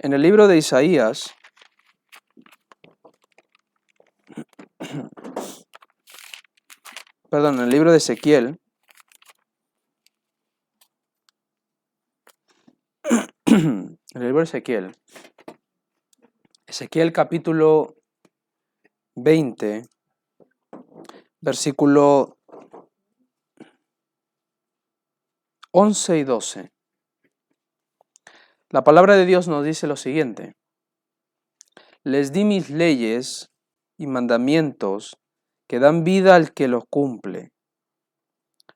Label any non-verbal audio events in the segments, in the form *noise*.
En el libro de Isaías, *coughs* perdón, en el libro de Ezequiel, *coughs* el libro de Ezequiel, Ezequiel capítulo 20, versículo 11 y 12. La palabra de Dios nos dice lo siguiente. Les di mis leyes y mandamientos que dan vida al que los cumple.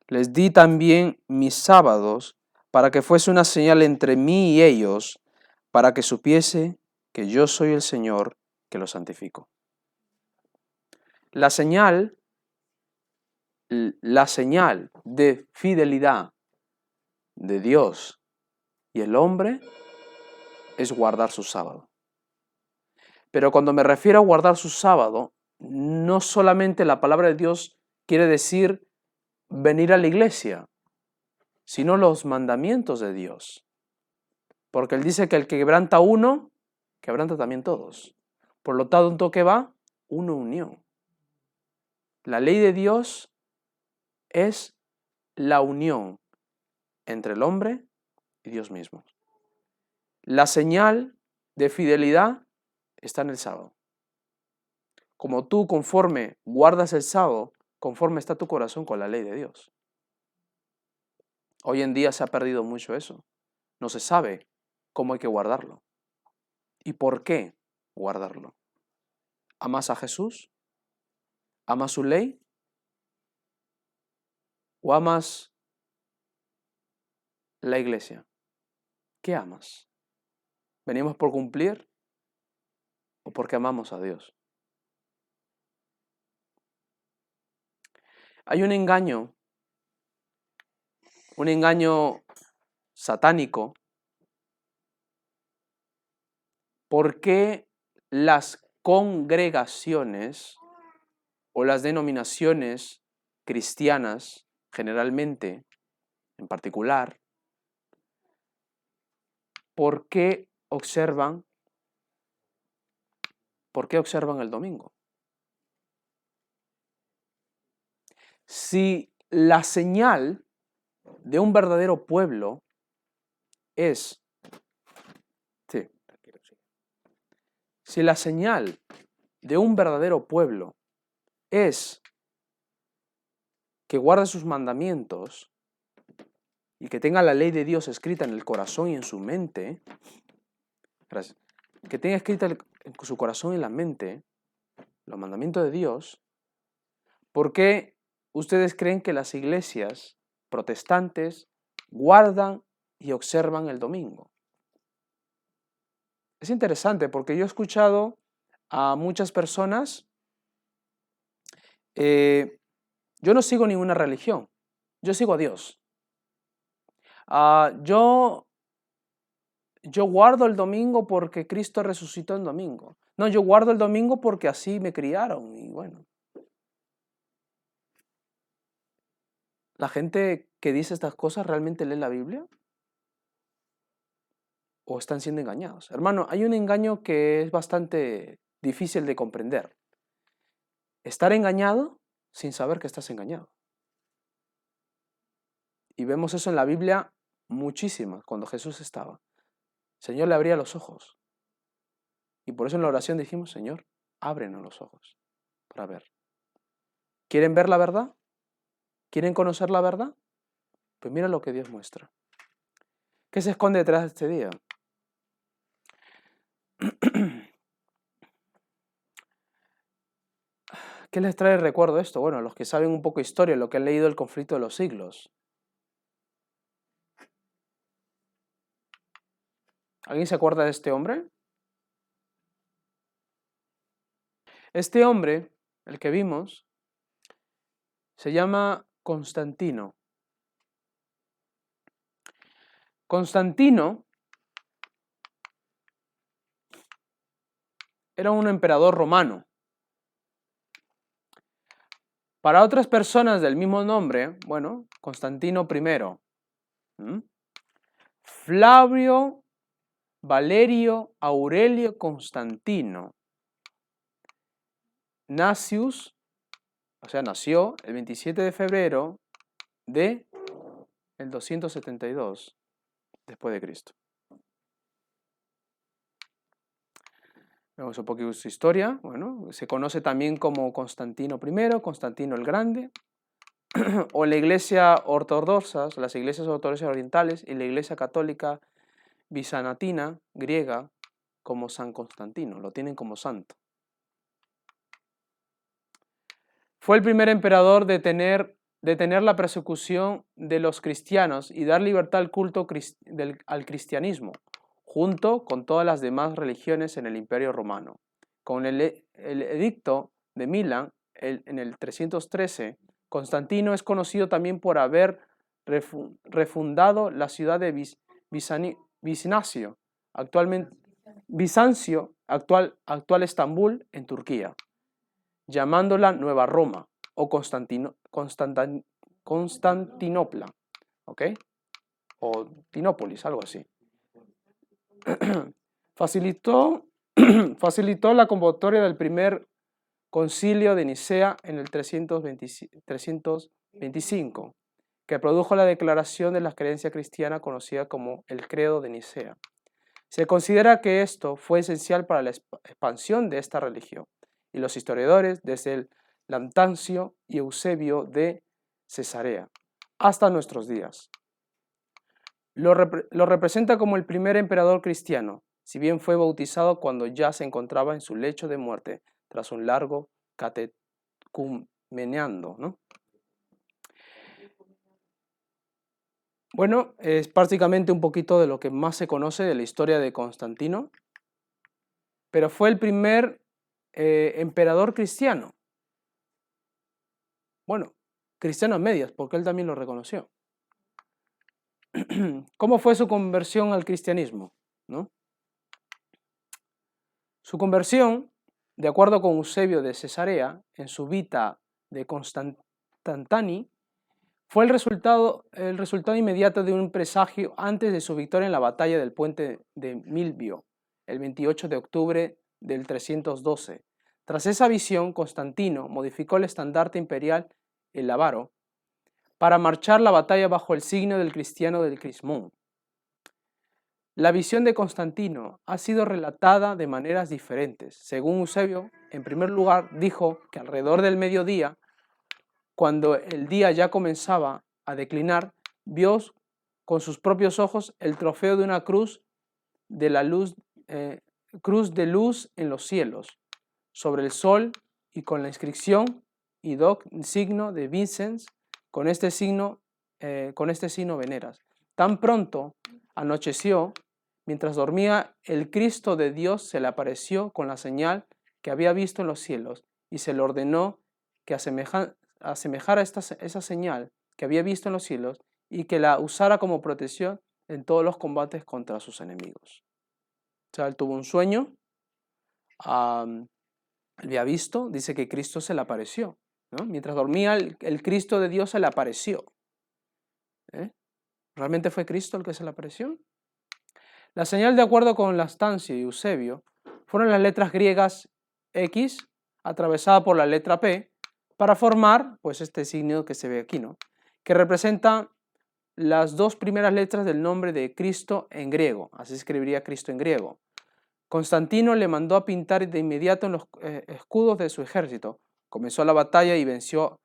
Les di también mis sábados para que fuese una señal entre mí y ellos, para que supiese que yo soy el Señor que los santifico. La señal, la señal de fidelidad de Dios y el hombre es guardar su sábado. Pero cuando me refiero a guardar su sábado, no solamente la palabra de Dios quiere decir venir a la iglesia, sino los mandamientos de Dios. Porque Él dice que el que quebranta uno, quebranta también todos. Por lo tanto, ¿qué va? Una unión. La ley de Dios es la unión entre el hombre y Dios mismo. La señal de fidelidad está en el sábado. Como tú conforme guardas el sábado, conforme está tu corazón con la ley de Dios. Hoy en día se ha perdido mucho eso. No se sabe cómo hay que guardarlo. ¿Y por qué guardarlo? ¿Amas a Jesús? ¿Amas su ley? ¿O amas la iglesia? ¿Qué amas? ¿Venimos por cumplir o porque amamos a Dios? Hay un engaño, un engaño satánico. ¿Por qué las congregaciones o las denominaciones cristianas, generalmente, en particular, por qué observan, por qué observan el domingo? Si la señal de un verdadero pueblo es, si la señal de un verdadero pueblo es que guarde sus mandamientos y que tenga la ley de Dios escrita en el corazón y en su mente, que tenga escrita en su corazón y en la mente los mandamientos de Dios, ¿por qué ustedes creen que las iglesias protestantes guardan y observan el domingo? Es interesante porque yo he escuchado a muchas personas, eh, yo no sigo ninguna religión, yo sigo a Dios. Ah, yo, yo guardo el domingo porque Cristo resucitó el domingo. No, yo guardo el domingo porque así me criaron y bueno. ¿La gente que dice estas cosas realmente lee la Biblia? ¿O están siendo engañados? Hermano, hay un engaño que es bastante difícil de comprender. Estar engañado sin saber que estás engañado. Y vemos eso en la Biblia muchísimas, cuando Jesús estaba. Señor le abría los ojos. Y por eso en la oración dijimos, Señor, ábrenos los ojos para ver. ¿Quieren ver la verdad? ¿Quieren conocer la verdad? Pues mira lo que Dios muestra. ¿Qué se esconde detrás de este día? *clears throat* ¿Qué les trae recuerdo esto? Bueno, los que saben un poco historia, lo que han leído el conflicto de los siglos. ¿Alguien se acuerda de este hombre? Este hombre, el que vimos, se llama Constantino. Constantino era un emperador romano. Para otras personas del mismo nombre, bueno, Constantino I, Flavio Valerio Aurelio Constantino Nacius, o sea, nació el 27 de febrero de el 272 después de Cristo. Vemos un poquito su historia. Bueno, se conoce también como Constantino I, Constantino el Grande, *clears throat* o la iglesia ortodoxa, las iglesias ortodoxas orientales y la iglesia católica bizantina, griega, como San Constantino, lo tienen como santo. Fue el primer emperador de tener, de tener la persecución de los cristianos y dar libertad al culto al cristianismo, junto con todas las demás religiones en el Imperio Romano. Con el, edicto de Milán en el 313, Constantino es conocido también por haber refundado la ciudad de Bizancio, actualmente Bizancio, actual, actual Estambul, en Turquía, llamándola Nueva Roma o Constantino, Constantinopla, ¿ok? O Tinópolis, algo así. *clears throat* facilitó, *clears throat* facilitó la convocatoria del primer concilio de Nicea en el 325, que produjo la declaración de la creencia cristiana conocida como el Credo de Nicea. Se considera que esto fue esencial para la expansión de esta religión, y los historiadores, desde el Lantancio y Eusebio de Cesarea hasta nuestros días, lo, representa como el primer emperador cristiano, si bien fue bautizado cuando ya se encontraba en su lecho de muerte tras un largo catecumeneando. ¿no? Bueno, es prácticamente un poquito de lo que más se conoce de la historia de Constantino, pero fue el primer eh, emperador cristiano. Bueno, cristiano a medias, porque él también lo reconoció. *clears throat* ¿Cómo fue su conversión al cristianismo? ¿No? Su conversión, de acuerdo con Eusebio de Cesarea, en su Vita de Constantani, fue el resultado, el resultado inmediato de un presagio antes de su victoria en la batalla del puente de Milvio, el 28 de octubre del 312. Tras esa visión, Constantino modificó el estandarte imperial, el Lavaro, para marchar la batalla bajo el signo del cristiano del Crismón. La visión de Constantino ha sido relatada de maneras diferentes. Según Eusebio, en primer lugar, dijo que alrededor del mediodía, cuando el día ya comenzaba a declinar, vio con sus propios ojos el trofeo de una cruz de la luz, eh, cruz de luz en los cielos, sobre el sol y con la inscripción y doc signo de Vincennes con este signo, eh, con este signo veneras. Tan pronto anocheció, mientras dormía, el Cristo de Dios se le apareció con la señal que había visto en los cielos y se le ordenó que asemejara esta, esa señal que había visto en los cielos y que la usara como protección en todos los combates contra sus enemigos. O sea, él tuvo un sueño, había visto, dice que Cristo se le apareció. Mientras dormía, el, Cristo de Dios se le apareció. ¿eh? ¿Realmente fue Cristo el que se le apareció? La señal, de acuerdo con Lastancio y Eusebio, fueron las letras griegas X atravesada por la letra P para formar pues, este signo que se ve aquí, ¿no? que representa las dos primeras letras del nombre de Cristo en griego. Así escribiría Cristo en griego. Constantino le mandó a pintar de inmediato en los eh, escudos de su ejército comenzó la batalla y venció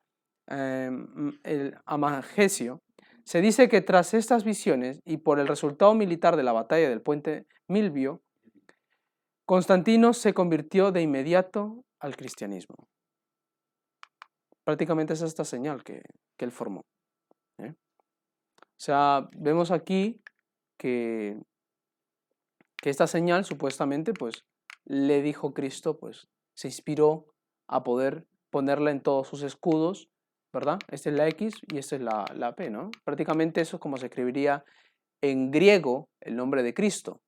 em, el Amagesio, se dice que tras estas visiones y por el resultado militar de la batalla del puente Milvio, Constantino se convirtió de inmediato al cristianismo. Prácticamente es esta señal que, él formó. ¿eh? O sea, vemos aquí que, que esta señal supuestamente pues le dijo Cristo, pues se inspiró a poder ponerla en todos sus escudos, ¿verdad? Esta es la X y esta es la, la P, ¿no? Prácticamente eso es como se escribiría en griego el nombre de Cristo.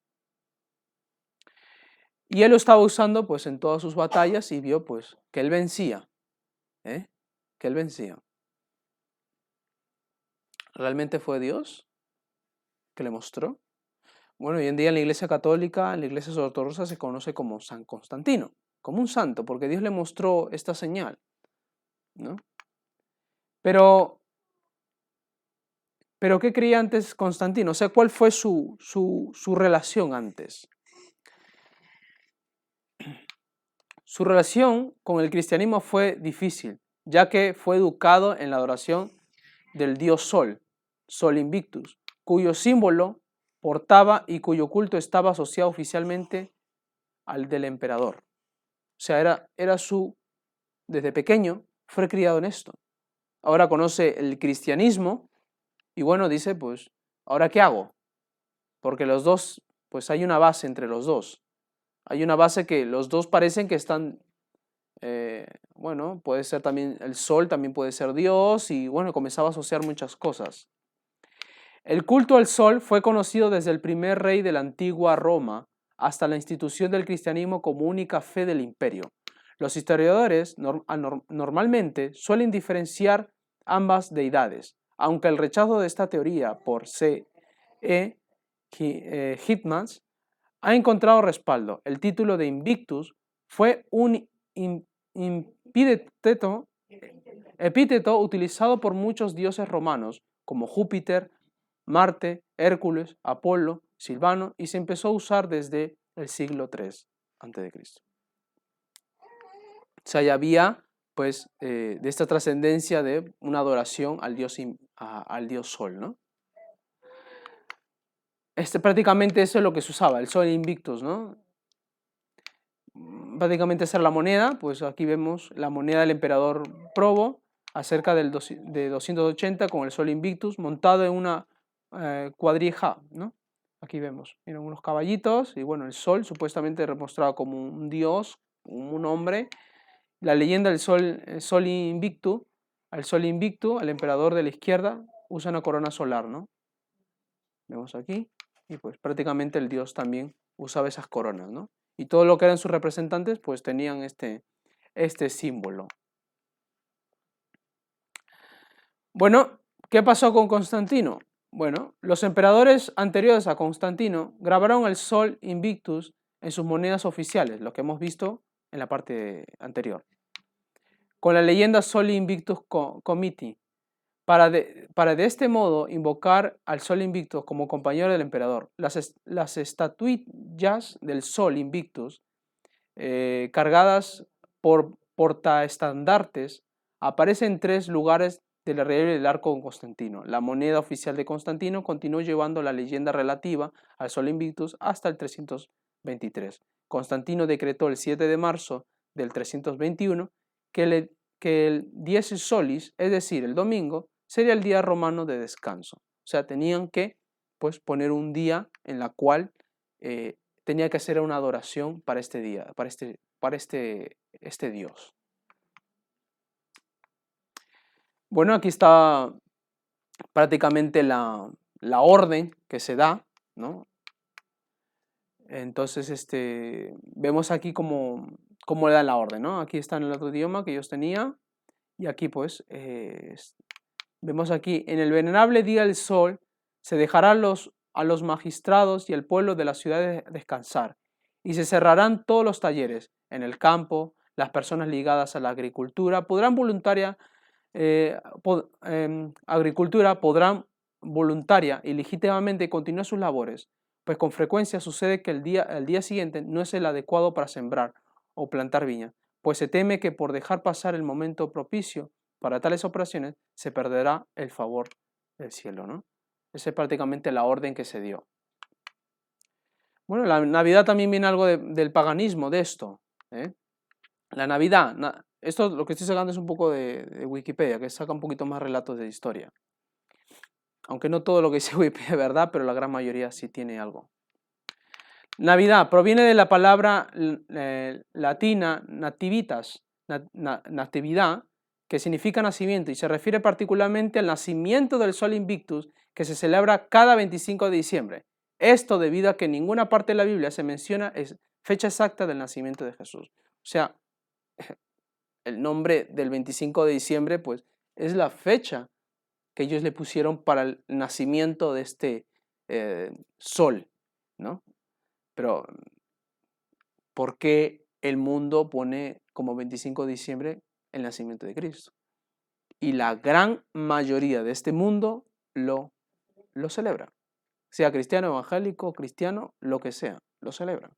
Y él lo estaba usando pues en todas sus batallas y vio pues que él vencía, ¿eh? Que él vencía. ¿Realmente fue Dios que le mostró? Bueno, hoy en día en la Iglesia Católica, en la Iglesia Ortodoxa se conoce como San Constantino, como un santo, porque Dios le mostró esta señal. ¿no? Pero, pero ¿qué creía antes Constantino? O sea, ¿cuál fue su, su, su relación antes? Su relación con el cristianismo fue difícil, ya que fue educado en la adoración del dios Sol, Sol Invictus, cuyo símbolo portaba y cuyo culto estaba asociado oficialmente al del emperador. O sea, era, era su, desde pequeño, fue criado en esto. Ahora conoce el cristianismo y bueno, dice, pues, ¿ahora qué hago? Porque los dos, pues hay una base entre los dos. Hay una base que los dos parecen que están, bueno, puede ser también el sol, también puede ser Dios, y bueno, comenzaba a asociar muchas cosas. El culto al sol fue conocido desde el primer rey de la antigua Roma hasta la institución del cristianismo como única fe del imperio. Los historiadores normalmente suelen diferenciar ambas deidades, aunque el rechazo de esta teoría por C. E. Hitmans ha encontrado respaldo. El título de Invictus fue un epíteto, utilizado por muchos dioses romanos como Júpiter, Marte, Hércules, Apolo, Silvano y se empezó a usar desde el siglo III a.C. O sea, ya había pues eh, de esta trascendencia de una adoración al dios, al dios Sol, ¿no? Este, prácticamente eso es lo que se usaba, el sol invictus, ¿no? Prácticamente esa la moneda, pues aquí vemos la moneda del emperador Probo, acerca del de 280 con el sol invictus, montado en una eh, cuadrija, ¿no? Aquí vemos, miren, unos caballitos y bueno, el sol supuestamente demostrado como un dios, un hombre. La leyenda del sol, el sol invicto, al sol invicto, al emperador de la izquierda, usa una corona solar, ¿no? Vemos aquí y pues prácticamente el dios también usaba esas coronas, ¿no? Y todo lo que eran sus representantes pues tenían este, este símbolo. Bueno, ¿qué pasó con Constantino? Bueno, los emperadores anteriores a Constantino grabaron el sol Invictus en sus monedas oficiales, lo que hemos visto en la parte anterior, con la leyenda Sol Invictus Committee, para de, para de este modo invocar al Sol Invictus como compañero del emperador. Las, las estatuillas del Sol Invictus, eh, cargadas por portaestandartes, aparecen en tres lugares del relieve del arco de Constantino. La moneda oficial de Constantino continuó llevando la leyenda relativa al Sol Invictus hasta el 323. Constantino decretó el 7 de marzo del 321 que, le, que el 10 solis, es decir, el domingo, sería el día romano de descanso. O sea, tenían que pues, poner un día en la cual eh, tenía que hacer una adoración para este día, para este, para este, este Dios. Bueno, aquí está prácticamente la, la orden que se da, ¿no? Entonces, este, vemos aquí cómo, cómo le dan la orden, ¿no? Aquí está en el otro idioma que ellos tenían y aquí pues eh, Vemos aquí, en el venerable día del sol se dejará los, a los magistrados y el pueblo de la ciudad descansar, y se cerrarán todos los talleres. En el campo, las personas ligadas a la agricultura podrán voluntaria, eh, em, agricultura podrán voluntaria y legítimamente continuar sus labores, pues con frecuencia sucede que el día, el día siguiente no es el adecuado para sembrar o plantar viña, pues se teme que por dejar pasar el momento propicio para tales operaciones se perderá el favor del cielo. ¿no? Esa es prácticamente la orden que se dio. Bueno, la Navidad también viene algo del paganismo, de esto. ¿eh? La Navidad, esto lo que estoy sacando es un poco de, Wikipedia, que saca un poquito más relatos de historia. Aunque no todo lo que dice *laughs* Wikipedia es verdad, pero la gran mayoría sí tiene algo. Navidad proviene de la palabra eh, latina nativitas, natividad, que significa nacimiento y se refiere particularmente al nacimiento del Sol Invictus que se celebra cada 25 de diciembre. Esto debido a que en ninguna parte de la Biblia se menciona fecha exacta del nacimiento de Jesús. O sea, *laughs* el nombre del 25 de diciembre pues es la fecha que ellos le pusieron para el nacimiento de este eh, sol. ¿no? Pero, ¿por qué el mundo pone como 25 de diciembre el nacimiento de Cristo? Y la gran mayoría de este mundo lo, lo celebra. Sea cristiano, evangélico, cristiano, lo que sea, lo celebra.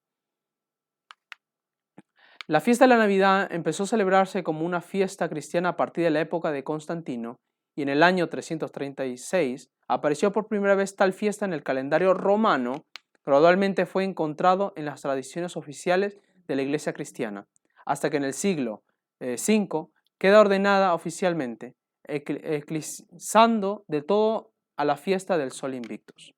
La fiesta de la Navidad empezó a celebrarse como una fiesta cristiana a partir de la época de Constantino y en el año 336 apareció por primera vez tal fiesta en el calendario romano, gradualmente fue encontrado en las tradiciones oficiales de la iglesia cristiana, hasta que en el siglo V eh, queda ordenada oficialmente, eclipsando de todo a la fiesta del Sol Invictus.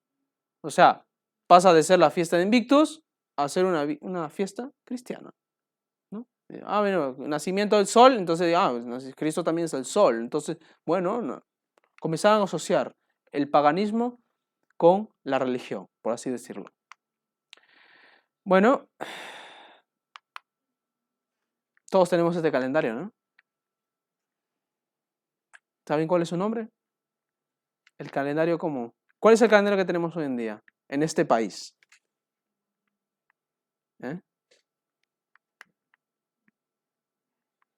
O sea, pasa de ser la fiesta de Invictus a ser una, una fiesta cristiana. Ah, bueno, nacimiento del sol, entonces, ah, pues, Cristo también es el sol. Entonces, bueno, no. comenzaron a asociar el paganismo con la religión, por así decirlo. Bueno, todos tenemos este calendario, ¿no? ¿Saben cuál es su nombre? El calendario común. ¿Cuál es el calendario que tenemos hoy en día en este país? ¿Eh?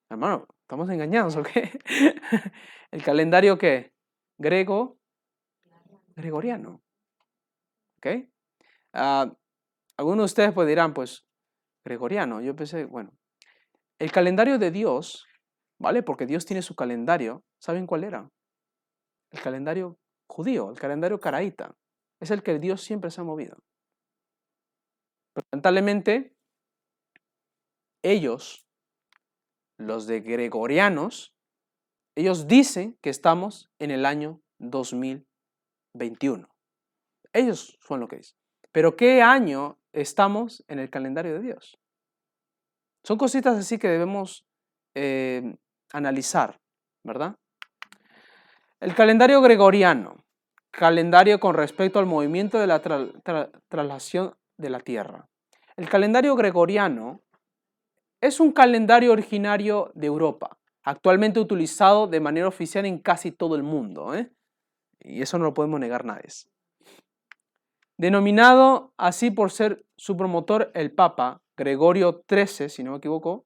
Hermano, ¿estamos engañados o qué? *laughs* ¿El calendario qué? Grego, gregoriano. ¿Ok? Ah, algunos de ustedes pues dirán, pues, gregoriano. Yo pensé, bueno, el calendario de Dios, ¿vale? Porque Dios tiene su calendario. ¿Saben cuál era? El calendario judío, el calendario caraíta. Es el que Dios siempre se ha movido. Pero lamentablemente, ellos los de gregorianos, ellos dicen que estamos en el año 2021. Ellos son lo que dicen. Pero ¿qué año estamos en el calendario de Dios? Son cositas así que debemos eh, analizar, ¿verdad? El calendario gregoriano, calendario con respecto al movimiento de la traslación de la Tierra. El calendario gregoriano es un calendario originario de Europa, actualmente utilizado de manera oficial en casi todo el mundo. ¿eh? Y eso no lo podemos negar nadie. Denominado así por ser su promotor el Papa Gregorio XIII, si no me equivoco,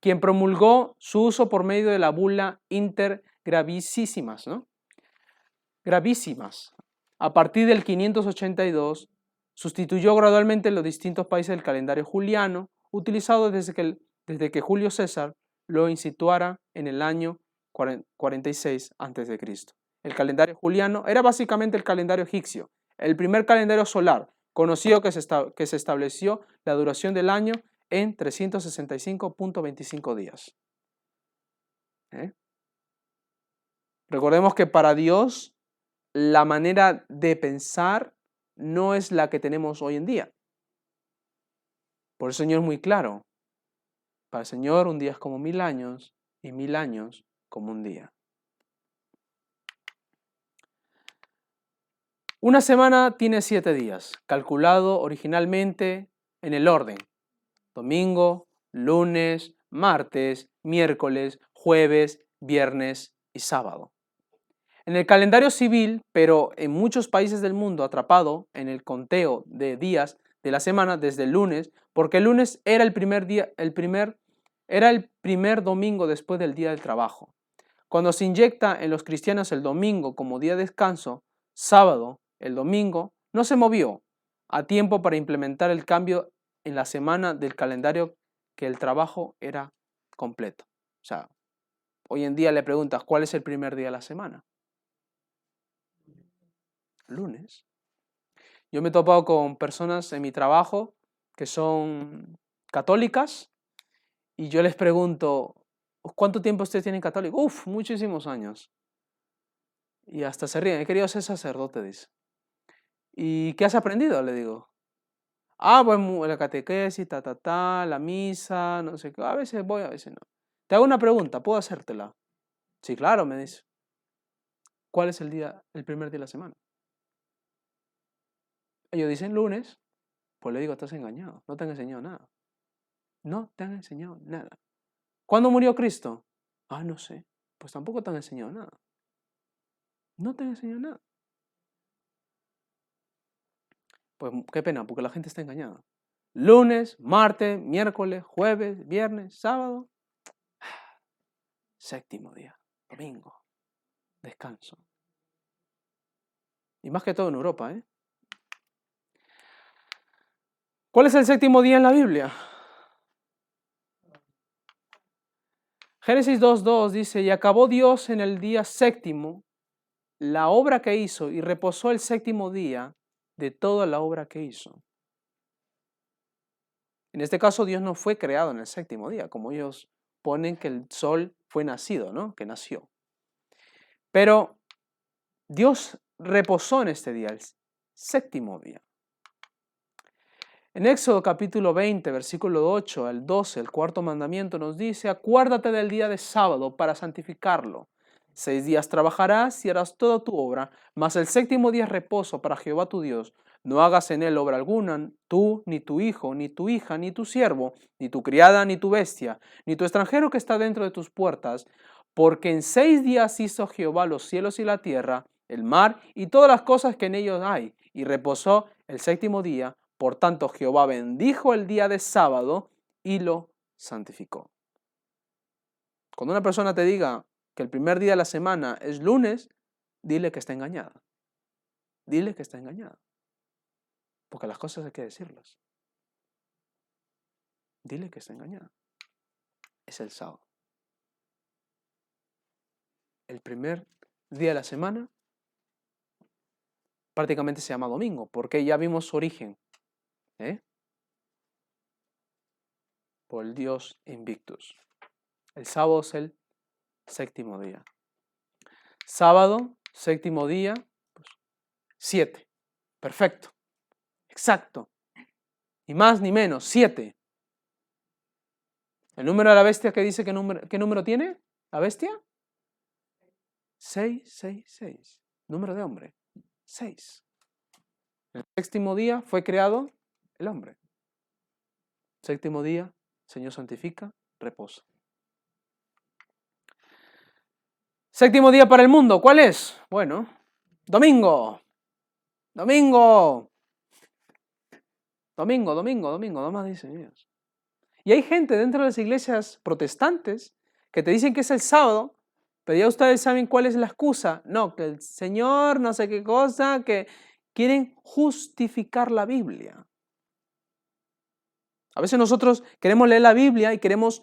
quien promulgó su uso por medio de la bula Inter Gravísimas, ¿no? Gravísimas. A partir del 582, sustituyó gradualmente en los distintos países el calendario juliano, utilizado desde que, desde que Julio César lo instituara en el año 46 a.C. El calendario juliano era básicamente el calendario egipcio, el primer calendario solar, conocido que se, estableció la duración del año en 365.25 días. ¿Eh? Recordemos que para Dios la manera de pensar no es la que tenemos hoy en día. Por el Señor es muy claro. Para el Señor un día es como mil años y mil años como un día. Una semana tiene siete días, calculado originalmente en el orden. Domingo, lunes, martes, miércoles, jueves, viernes y sábado. En el calendario civil, pero en muchos países del mundo atrapado en el conteo de días de la semana desde el lunes, porque el lunes era el primer día, el primer, era el primer domingo después del día del trabajo. Cuando se inyecta en los cristianos el domingo como día de descanso, sábado, el domingo, no se movió a tiempo para implementar el cambio en la semana del calendario que el trabajo era completo. O sea, hoy en día le preguntas, ¿cuál es el primer día de la semana? Lunes. Yo me he topado con personas en mi trabajo que son católicas y yo les pregunto, ¿cuánto tiempo ustedes tienen católico? Uf, muchísimos años. Y hasta se ríen, he querido ser sacerdote, dice. ¿Y qué has aprendido? Le digo. Ah, bueno, la catequesis, ta, ta, ta, la misa, no sé qué. A veces voy, a veces no. Te hago una pregunta, ¿puedo hacértela? Sí, claro, me dice. ¿Cuál es el día, el primer día de la semana? Ellos dicen lunes, pues le digo, estás engañado, no te han enseñado nada. No te han enseñado nada. ¿Cuándo murió Cristo? Ah, no sé. Pues tampoco te han enseñado nada. No te han enseñado nada. Pues qué pena, porque la gente está engañada. Lunes, martes, miércoles, jueves, viernes, sábado. *sighs* Séptimo día, domingo, descanso. Y más que todo en Europa, ¿eh? ¿Cuál es el séptimo día en la Biblia? Génesis 2.2 dice, y acabó Dios en el día séptimo la obra que hizo y reposó el séptimo día de toda la obra que hizo. En este caso Dios no fue creado en el séptimo día, como ellos ponen que el sol fue nacido, ¿no? Que nació. Pero Dios reposó en este día, el séptimo día. En Éxodo capítulo 20, versículo 8 al 12, el cuarto mandamiento nos dice, acuérdate del día de sábado para santificarlo. Seis días trabajarás y harás toda tu obra, mas el séptimo día es reposo para Jehová tu Dios. No hagas en él obra alguna, tú, ni tu hijo, ni tu hija, ni tu siervo, ni tu criada, ni tu bestia, ni tu extranjero que está dentro de tus puertas, porque en seis días hizo Jehová los cielos y la tierra, el mar y todas las cosas que en ellos hay, y reposó el séptimo día. Por tanto, Jehová bendijo el día de sábado y lo santificó. Cuando una persona te diga que el primer día de la semana es lunes, dile que está engañada. Dile que está engañada. Porque las cosas hay que decirlas. Dile que está engañada. Es el sábado. El primer día de la semana prácticamente se llama domingo, porque ya vimos su origen. ¿Eh? Por el Dios Invictus. El sábado es el séptimo día. Sábado, séptimo día, pues, siete. Perfecto. Exacto. Ni más ni menos, siete. ¿El número de la bestia que dice qué número, qué número tiene? ¿La bestia? Seis, seis, seis. Número de hombre. Seis. El séptimo día fue creado el hombre. Séptimo día, Señor santifica, reposa. Séptimo día para el mundo, ¿cuál es? Bueno, domingo. Domingo. Domingo, domingo, domingo, nomás dicen ellos. Y hay gente dentro de las iglesias protestantes que te dicen que es el sábado, pero ya ustedes saben cuál es la excusa. No, que el Señor, no sé qué cosa, que quieren justificar la Biblia. A veces nosotros queremos leer la Biblia y queremos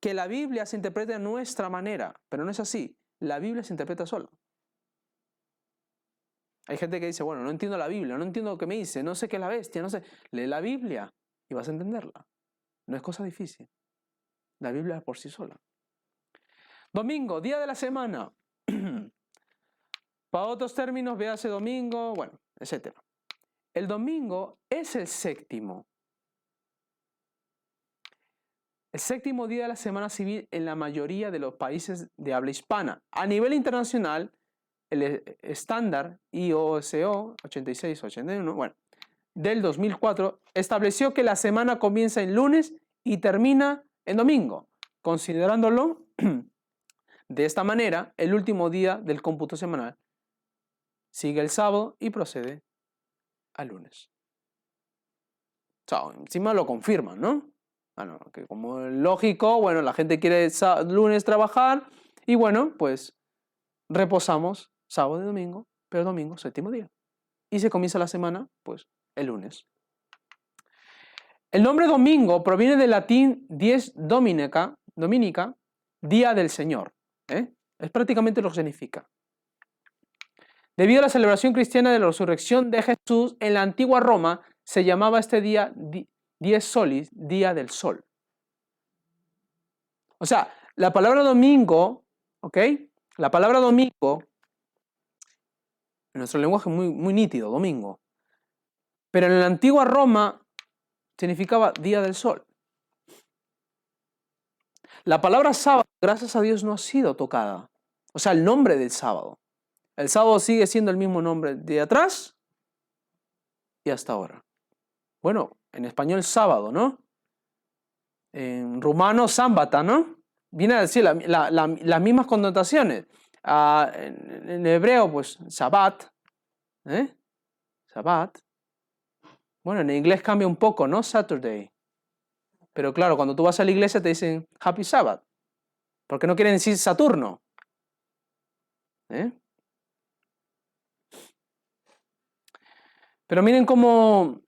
que la Biblia se interprete de nuestra manera, pero no es así. La Biblia se interpreta sola. Hay gente que dice, bueno, no entiendo la Biblia, no entiendo lo que me dice, no sé qué es la bestia, no sé. Lee la Biblia y vas a entenderla. No es cosa difícil. La Biblia es por sí sola. Domingo, día de la semana. *clears throat* Para otros términos, véase domingo, bueno, etc. El domingo es el séptimo. El séptimo día de la semana civil en la mayoría de los países de habla hispana. A nivel internacional, el eh, estándar IOSO 8681, bueno, del 2004 estableció que la semana comienza en lunes y termina en domingo, considerándolo *clears throat* de esta manera el último día del cómputo semanal. Sigue el sábado y procede al lunes. O encima lo confirman, ¿no? Bueno, ah, que como lógico, bueno, la gente quiere lunes trabajar y bueno, pues reposamos sábado y domingo, pero domingo, séptimo día. Y se comienza la semana, pues, el lunes. El nombre domingo proviene del latín dies dominica, dominica día del Señor. ¿eh? Es prácticamente lo que significa. Debido a la celebración cristiana de la resurrección de Jesús en la antigua Roma, se llamaba este día dies solis, día del sol. O sea, la palabra domingo, ¿ok? La palabra domingo, en nuestro lenguaje muy, muy nítido, domingo. Pero en la antigua Roma significaba día del sol. La palabra sábado, gracias a Dios, no ha sido tocada. O sea, el nombre del sábado. El sábado sigue siendo el mismo nombre de atrás y hasta ahora. Bueno, en español sábado, ¿no? En rumano sámbata, ¿no? Viene a decir las mismas connotaciones. Ah, en, hebreo, pues, sabbat, ¿eh? Bueno, en inglés cambia un poco, ¿no? Saturday. Pero claro, cuando tú vas a la iglesia te dicen Happy Sabbath. Porque no quieren decir Saturno. ¿Eh? Pero miren cómo,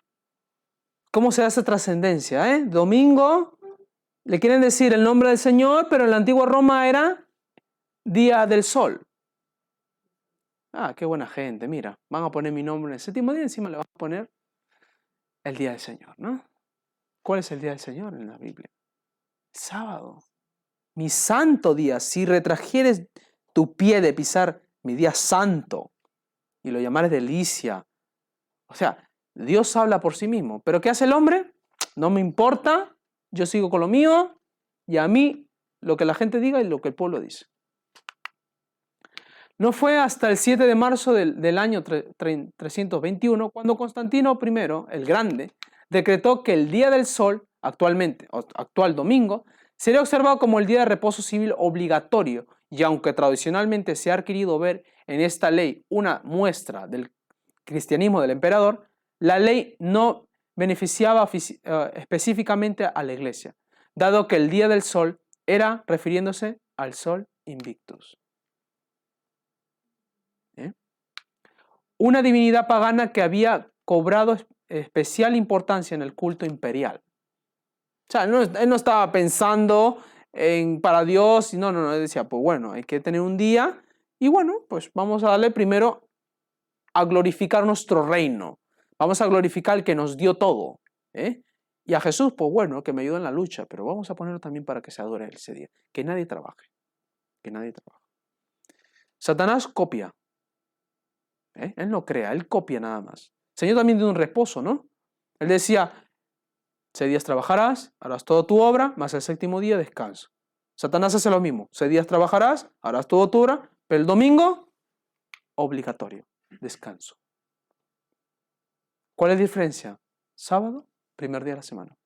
cómo se esa trascendencia. ¿eh? Domingo, le quieren decir el nombre del Señor, pero en la antigua Roma era Día del Sol. Ah, qué buena gente, mira, van a poner mi nombre en el séptimo día, encima le van a poner el Día del Señor, ¿no? ¿Cuál es el Día del Señor en la Biblia? Sábado. Mi santo día. Si retrajeres tu pie de pisar mi día santo y lo llamares delicia. O sea, Dios habla por sí mismo. ¿Pero qué hace el hombre? No me importa, yo sigo con lo mío y a mí lo que la gente diga y lo que el pueblo dice. No fue hasta el 7 de marzo del, año 321 cuando Constantino I, el Grande, decretó que el día del sol, actualmente, actual domingo, sería observado como el día de reposo civil obligatorio y aunque tradicionalmente se ha querido ver en esta ley una muestra del cristianismo del emperador, la ley no beneficiaba eh, específicamente a la iglesia, dado que el día del sol era refiriéndose al sol invictus. ¿Eh? Una divinidad pagana que había cobrado especial importancia en el culto imperial. O sea, él no estaba pensando en para Dios, no, no, no, él decía, pues bueno, hay que tener un día y bueno, pues vamos a darle primero a glorificar nuestro reino. Vamos a glorificar el que nos dio todo. ¿eh? Y a Jesús, pues bueno, que me ayuda en la lucha, pero vamos a ponerlo también para que se adore ese día. Que nadie trabaje. Que nadie trabaje. Satanás copia. ¿eh? Él no crea, él copia nada más. El Señor también dio un reposo, ¿no? Él decía, seis días trabajarás, harás toda tu obra, más el séptimo día descanso. Satanás hace lo mismo. Seis días trabajarás, harás toda tu obra, pero el domingo, obligatorio, descanso. ¿Cuál es la diferencia? Sábado, primer día de la semana.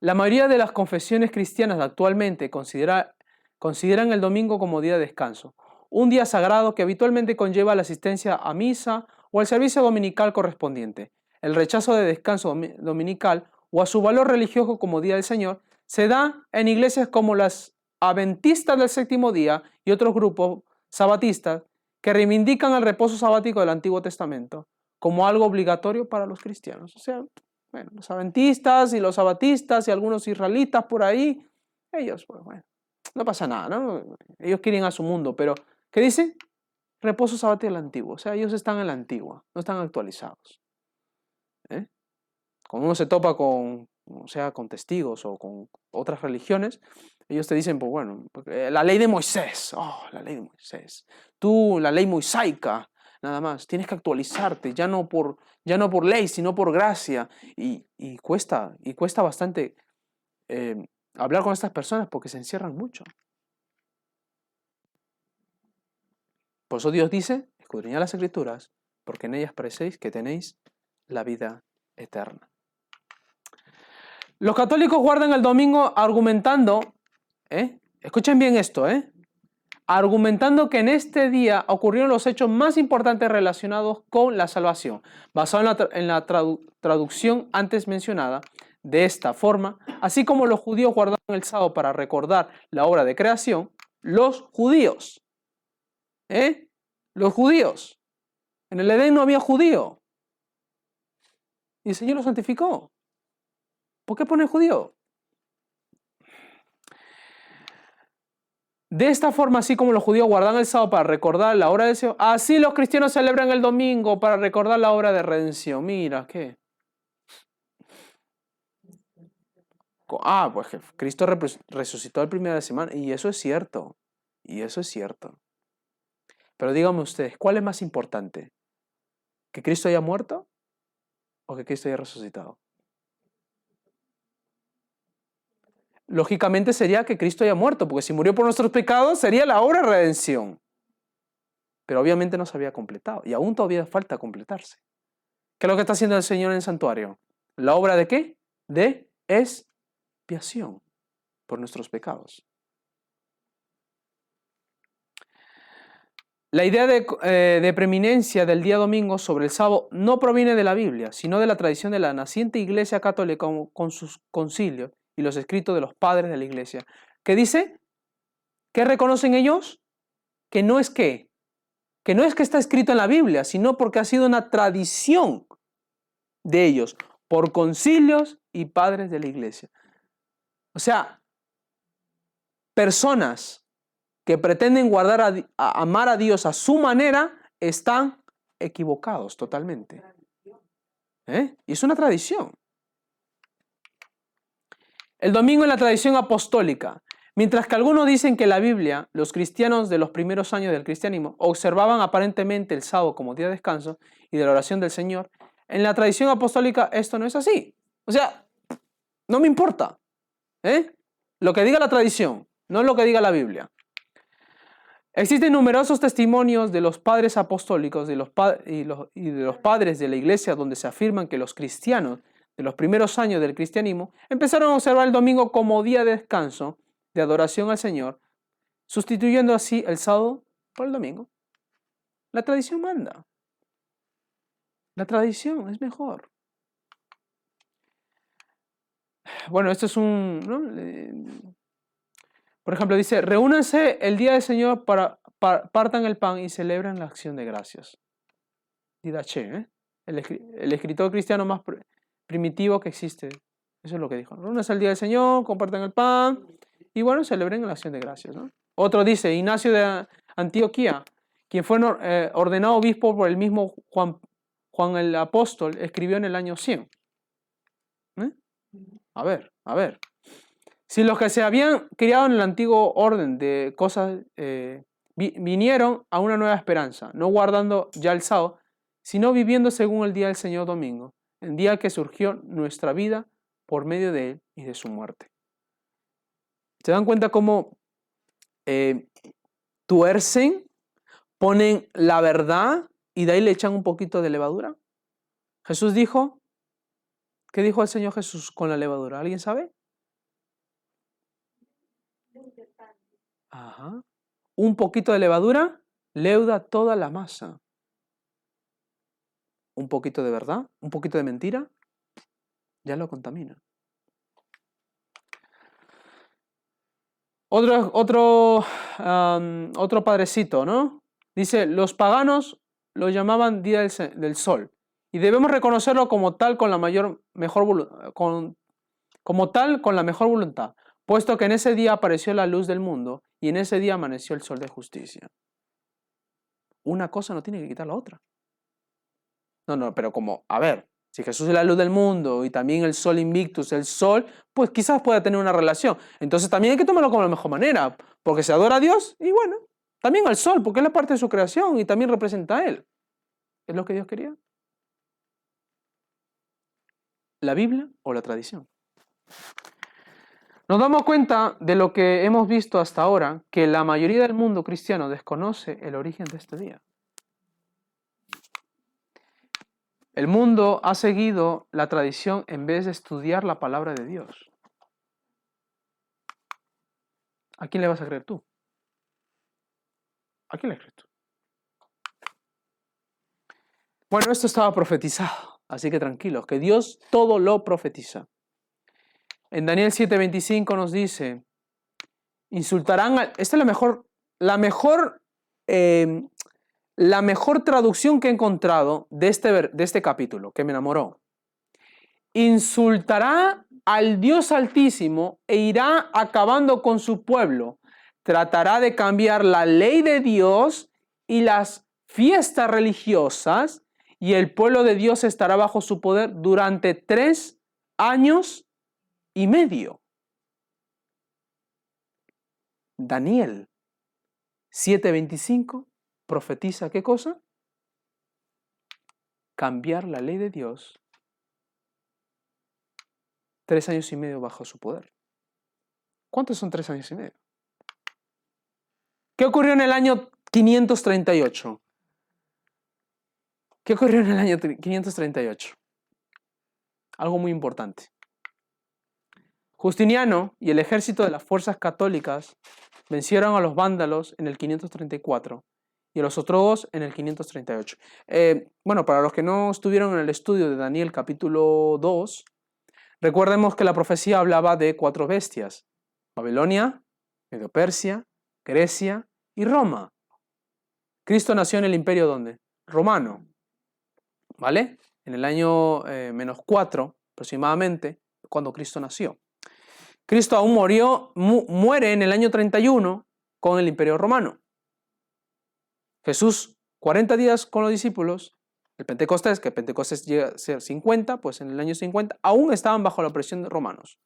La mayoría de las confesiones cristianas actualmente consideran el domingo como día de descanso, un día sagrado que habitualmente conlleva la asistencia a misa o al servicio dominical correspondiente. El rechazo de descanso dominical o a su valor religioso como día del Señor se da en iglesias como las Adventistas del séptimo día y otros grupos sabatistas que reivindican el reposo sabático del Antiguo Testamento como algo obligatorio para los cristianos. O sea, bueno, los adventistas y los sabatistas y algunos israelitas por ahí, ellos, pues bueno, no pasa nada, ¿no? Ellos quieren a su mundo, pero ¿qué dice? Reposo sabático del antiguo. O sea, ellos están en la antigua, no están actualizados. ¿eh? Cuando uno se topa con, o sea, con testigos o con otras religiones, ellos te dicen, pues bueno, la ley de Moisés, oh, la ley de Moisés. Tú, la ley mosaica, nada más. Tienes que actualizarte, ya no por, ya no por ley, sino por gracia. Y, cuesta, y cuesta bastante eh, hablar con estas personas porque se encierran mucho. Por eso Dios dice, escudriñad las escrituras, porque en ellas parecéis que tenéis la vida eterna. Los católicos guardan el domingo argumentando, ¿eh? escuchen bien esto, ¿eh? Argumentando que en este día ocurrieron los hechos más importantes relacionados con la salvación. Basado en la, traducción antes mencionada, de esta forma, así como los judíos guardaron el sábado para recordar la obra de creación, los judíos, ¿eh? Los judíos. En el Edén no había judío. Y el Señor lo santificó. ¿Por qué pone judío? De esta forma, así como los judíos guardan el sábado para recordar la hora de Señor, así los cristianos celebran el domingo para recordar la hora de redención. Mira, ¿qué? Ah, pues Cristo resucitó el primer de semana. Y eso es cierto. Y eso es cierto. Pero díganme ustedes, ¿cuál es más importante? ¿Que Cristo haya muerto o que Cristo haya resucitado? Lógicamente sería que Cristo haya muerto, porque si murió por nuestros pecados sería la obra de redención. Pero obviamente no se había completado y aún todavía falta completarse. ¿Qué es lo que está haciendo el Señor en el santuario? ¿La obra de qué? De expiación por nuestros pecados. La idea eh, de, preeminencia del día domingo sobre el sábado no proviene de la Biblia, sino de la tradición de la naciente Iglesia Católica con, sus concilios y los escritos de los padres de la Iglesia. ¿Qué dice? ¿Qué reconocen ellos? Que no es que, que no es que está escrito en la Biblia, sino porque ha sido una tradición de ellos por concilios y padres de la Iglesia. O sea, personas que pretenden guardar a, amar a Dios a su manera están equivocados totalmente. ¿Eh? Y es una tradición. El domingo en la tradición apostólica. Mientras que algunos dicen que la Biblia, los cristianos de los primeros años del cristianismo, observaban aparentemente el sábado como día de descanso y de la oración del Señor, en la tradición apostólica esto no es así. O sea, no me importa. ¿eh? Lo que diga la tradición, no lo que diga la Biblia. Existen numerosos testimonios de los padres apostólicos y, de los padres de la iglesia donde se afirman que los cristianos los primeros años del cristianismo empezaron a observar el domingo como día de descanso, de adoración al Señor, sustituyendo así el sábado por el domingo. La tradición manda. La tradición es mejor. Bueno, esto es un... Por ejemplo, dice, reúnanse el día del Señor para, partan el pan y celebran la acción de gracias. Didache, ¿eh? el, escritor cristiano más primitivo que existe. Eso es lo que dijo. Reúnanse el día del Señor, compartan el pan y bueno, celebren la acción de gracias. Otro dice, Ignacio de Antioquía, quien fue eh, ordenado obispo por el mismo Juan, Juan el Apóstol, escribió en el año 100. ¿Eh? A ver, a ver. Si los que se habían criado en el antiguo orden de cosas eh, vinieron a una nueva esperanza, no guardando ya el sábado, sino viviendo según el día del Señor domingo, el día que surgió nuestra vida por medio de él y de su muerte. ¿Se dan cuenta cómo eh, tuercen, ponen la verdad y de ahí le echan un poquito de levadura? Jesús dijo, ¿qué dijo el Señor Jesús con la levadura? ¿Alguien sabe? Ajá. Un poquito de levadura leuda toda la masa. Un poquito de verdad, un poquito de mentira, ya lo contamina. Otro, otro, otro padrecito, ¿no? Dice, los paganos lo llamaban Día del, Sol y debemos reconocerlo como tal con la mayor, mejor, con, como tal con la mejor voluntad puesto que en ese día apareció la luz del mundo y en ese día amaneció el sol de justicia. Una cosa no tiene que quitar la otra. No, no, pero como, a ver, si Jesús es la luz del mundo y también el sol invictus, el sol, pues quizás pueda tener una relación. Entonces también hay que tomarlo como la mejor manera, porque se adora a Dios y bueno, también al sol, porque es la parte de su creación y también representa a Él. ¿Es lo que Dios quería? ¿La Biblia o la tradición? Nos damos cuenta de lo que hemos visto hasta ahora, que la mayoría del mundo cristiano desconoce el origen de este día. El mundo ha seguido la tradición en vez de estudiar la palabra de Dios. ¿A quién le vas a creer tú? ¿A quién le crees tú? Bueno, esto estaba profetizado, así que tranquilos, que Dios todo lo profetiza. En Daniel 7:25 nos dice, insultarán, esta es la mejor, la mejor, em, la mejor traducción que he encontrado de este, de este capítulo, que me enamoró. Insultará al Dios Altísimo e irá acabando con su pueblo. Tratará de cambiar la ley de Dios y las fiestas religiosas y el pueblo de Dios estará bajo su poder durante tres años y medio. Daniel 7:25 profetiza qué cosa? Cambiar la ley de Dios. Tres años y medio bajo su poder. ¿Cuántos son tres años y medio? ¿Qué ocurrió en el año 538? ¿Qué ocurrió en el año 538? Algo muy importante. Justiniano y el ejército de las fuerzas católicas vencieron a los vándalos en el 534 y los otros dos en el 538. Eh, bueno, para los que no estuvieron en el estudio de Daniel capítulo 2, recordemos que la profecía hablaba de cuatro bestias. Babilonia, Medio Persia, Grecia y Roma. Cristo nació en el imperio ¿dónde? Romano. ¿Vale? En el año eh, menos 4 aproximadamente, cuando Cristo nació. Cristo aún murió, muere en el año 31 con el imperio romano. Jesús, 40 días con los discípulos, el Pentecostés, que Pentecostés llega a ser 50, pues en el año 50 aún estaban bajo la opresión de romanos.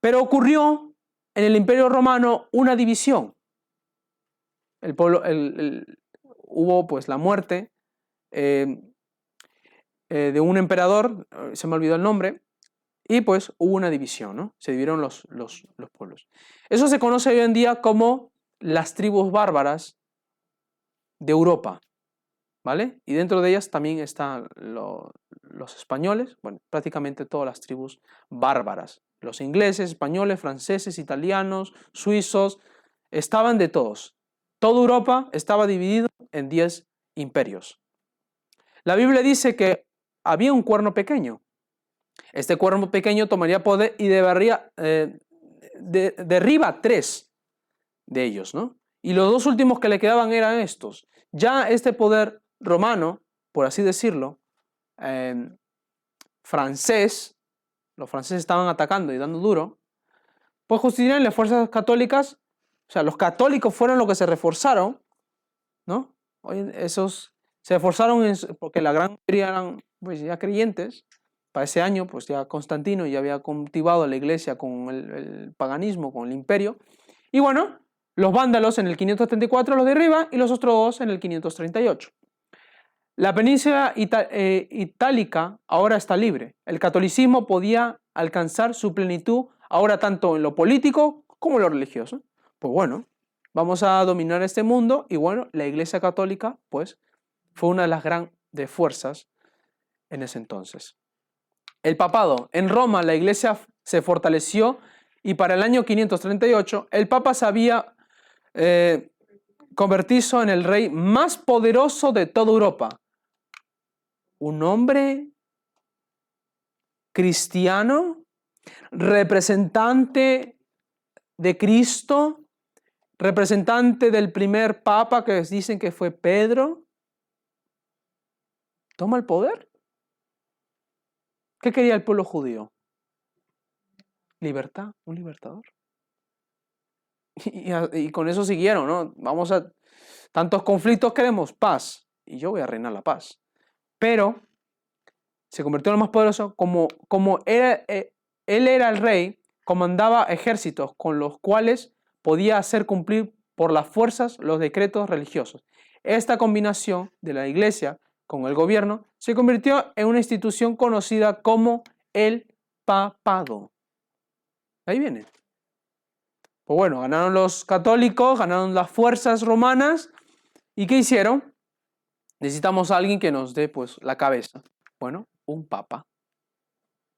Pero ocurrió en el imperio romano una división. El pueblo, hubo pues la muerte eh, eh, de un emperador, eh, se me olvidó el nombre, y pues hubo una división, ¿no? Se dividieron los, los, los pueblos. Eso se conoce hoy en día como las tribus bárbaras de Europa, ¿vale? Y dentro de ellas también están los españoles, bueno, prácticamente todas las tribus bárbaras. Los ingleses, españoles, franceses, italianos, suizos, estaban de todos. Toda Europa estaba dividida en 10 imperios. La Biblia dice que había un cuerno pequeño. Este cuerno pequeño tomaría poder y debería, eh, derriba tres de ellos, ¿no? Y los dos últimos que le quedaban eran estos. Ya este poder romano, por así decirlo, em, francés, los franceses estaban atacando y dando duro, pues constituían las fuerzas católicas, o sea, los católicos fueron los que se reforzaron, ¿no? Esos se reforzaron porque la gran mayoría eran pues, ya creyentes. Para ese año, pues ya Constantino ya había cultivado la iglesia con el paganismo, con el imperio. Y bueno, los vándalos en el 534 los derriba y los otros dos en el 538. La península eh, itálica ahora está libre. El catolicismo podía alcanzar su plenitud ahora tanto en lo político como en lo religioso. Pues bueno, vamos a dominar este mundo y bueno, la Iglesia Católica pues fue una de las grandes fuerzas en ese entonces. El papado. En Roma la Iglesia se fortaleció y para el año 538 el Papa se había eh, en el rey más poderoso de toda Europa. Un hombre cristiano, representante de Cristo, representante del primer papa que dicen que fue Pedro, toma el poder. ¿Qué quería el pueblo judío? Libertad, un libertador. Y, con eso siguieron, ¿no? Vamos a... Tantos conflictos queremos paz. Y yo voy a reinar la paz. Pero se convirtió en lo más poderoso como, como era, eh, él era el rey, comandaba ejércitos con los cuales podía hacer cumplir por las fuerzas los decretos religiosos. Esta combinación de la iglesia con el gobierno se convirtió en una institución conocida como el papado. Ahí viene. Pues bueno, ganaron los católicos, ganaron las fuerzas romanas. ¿Y qué hicieron? Necesitamos a alguien que nos dé pues la cabeza. Bueno, un papa.